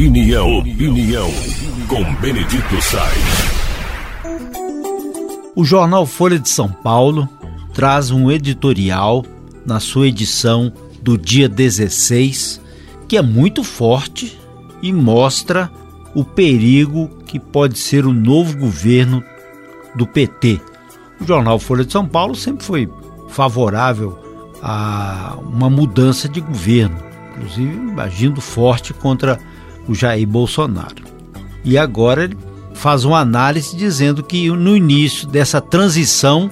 Opinião, opinião, com Benedito Sainz. O jornal Folha de São Paulo traz um editorial na sua edição do dia 16, que é muito forte e mostra o perigo que pode ser o novo governo do PT. O jornal Folha de São Paulo sempre foi favorável a uma mudança de governo, inclusive agindo forte contra o Jair Bolsonaro. E agora ele faz uma análise dizendo que no início dessa transição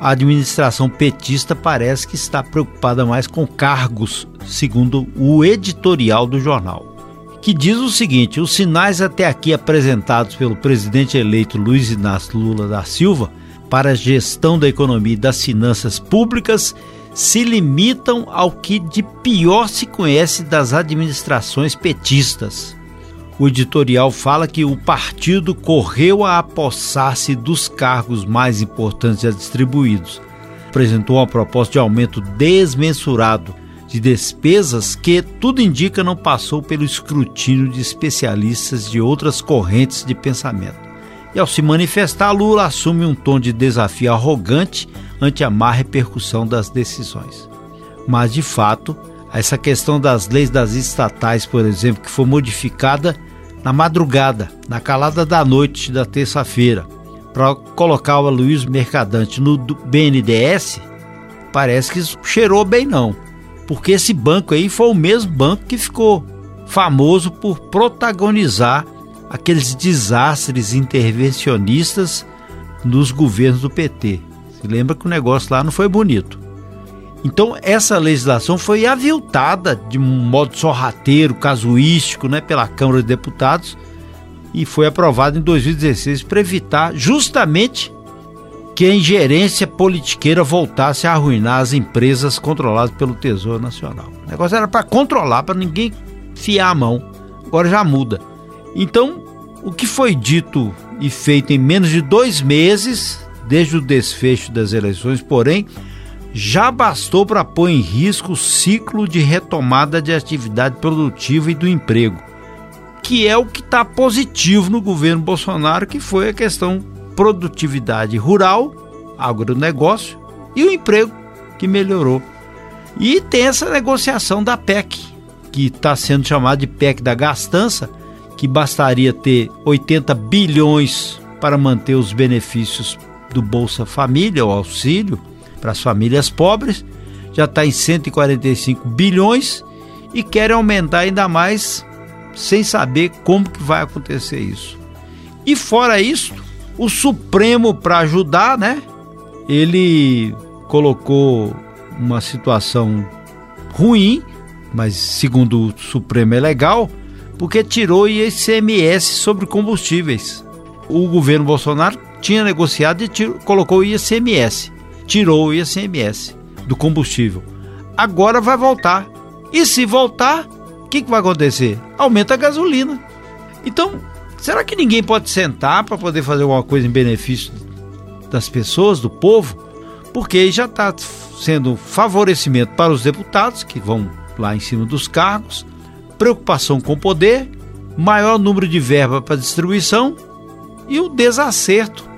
a administração petista parece que está preocupada mais com cargos, segundo o editorial do jornal, que diz o seguinte: os sinais até aqui apresentados pelo presidente eleito Luiz Inácio Lula da Silva para a gestão da economia e das finanças públicas se limitam ao que de pior se conhece das administrações petistas. O editorial fala que o partido correu a apossar-se dos cargos mais importantes já distribuídos. Apresentou uma proposta de aumento desmensurado de despesas que, tudo indica, não passou pelo escrutínio de especialistas de outras correntes de pensamento. E ao se manifestar, Lula assume um tom de desafio arrogante ante a má repercussão das decisões. Mas, de fato, essa questão das leis das estatais, por exemplo, que foi modificada na madrugada, na calada da noite da terça-feira, para colocar o Luiz Mercadante no BNDES, parece que cheirou bem não. Porque esse banco aí foi o mesmo banco que ficou famoso por protagonizar aqueles desastres intervencionistas nos governos do PT. Lembra que o negócio lá não foi bonito. Então essa legislação foi aviltada de um modo sorrateiro, casuístico, né, pela Câmara de Deputados e foi aprovada em 2016 para evitar justamente que a ingerência politiqueira voltasse a arruinar as empresas controladas pelo Tesouro Nacional. O negócio era para controlar, para ninguém fiar a mão. Agora já muda. Então, o que foi dito e feito em menos de dois meses, desde o desfecho das eleições, porém, já bastou para pôr em risco o ciclo de retomada de atividade produtiva e do emprego, que é o que está positivo no governo Bolsonaro, que foi a questão produtividade rural, agronegócio e o emprego que melhorou. E tem essa negociação da PEC, que está sendo chamada de PEC da gastança, que bastaria ter 80 bilhões para manter os benefícios do Bolsa Família, o auxílio para as famílias pobres, já está em 145 bilhões e querem aumentar ainda mais sem saber como que vai acontecer isso. E fora isso, o Supremo para ajudar, né? Ele colocou uma situação ruim, mas segundo o Supremo é legal, porque tirou o ICMS sobre combustíveis. O governo Bolsonaro tinha negociado e tirou, colocou o ICMS, tirou o ICMS do combustível. Agora vai voltar. E se voltar, o que, que vai acontecer? Aumenta a gasolina. Então, será que ninguém pode sentar para poder fazer alguma coisa em benefício das pessoas, do povo? Porque já está sendo favorecimento para os deputados que vão lá em cima dos cargos, preocupação com o poder, maior número de verba para distribuição e o desacerto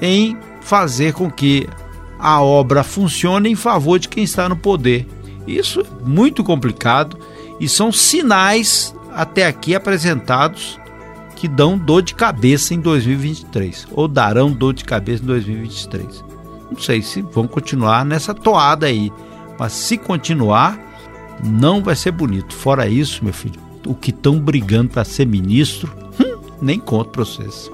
em fazer com que a obra funcione em favor de quem está no poder. Isso é muito complicado e são sinais até aqui apresentados que dão dor de cabeça em 2023 ou darão dor de cabeça em 2023. Não sei se vão continuar nessa toada aí, mas se continuar, não vai ser bonito. Fora isso, meu filho, o que estão brigando para ser ministro, hum, nem conto para vocês.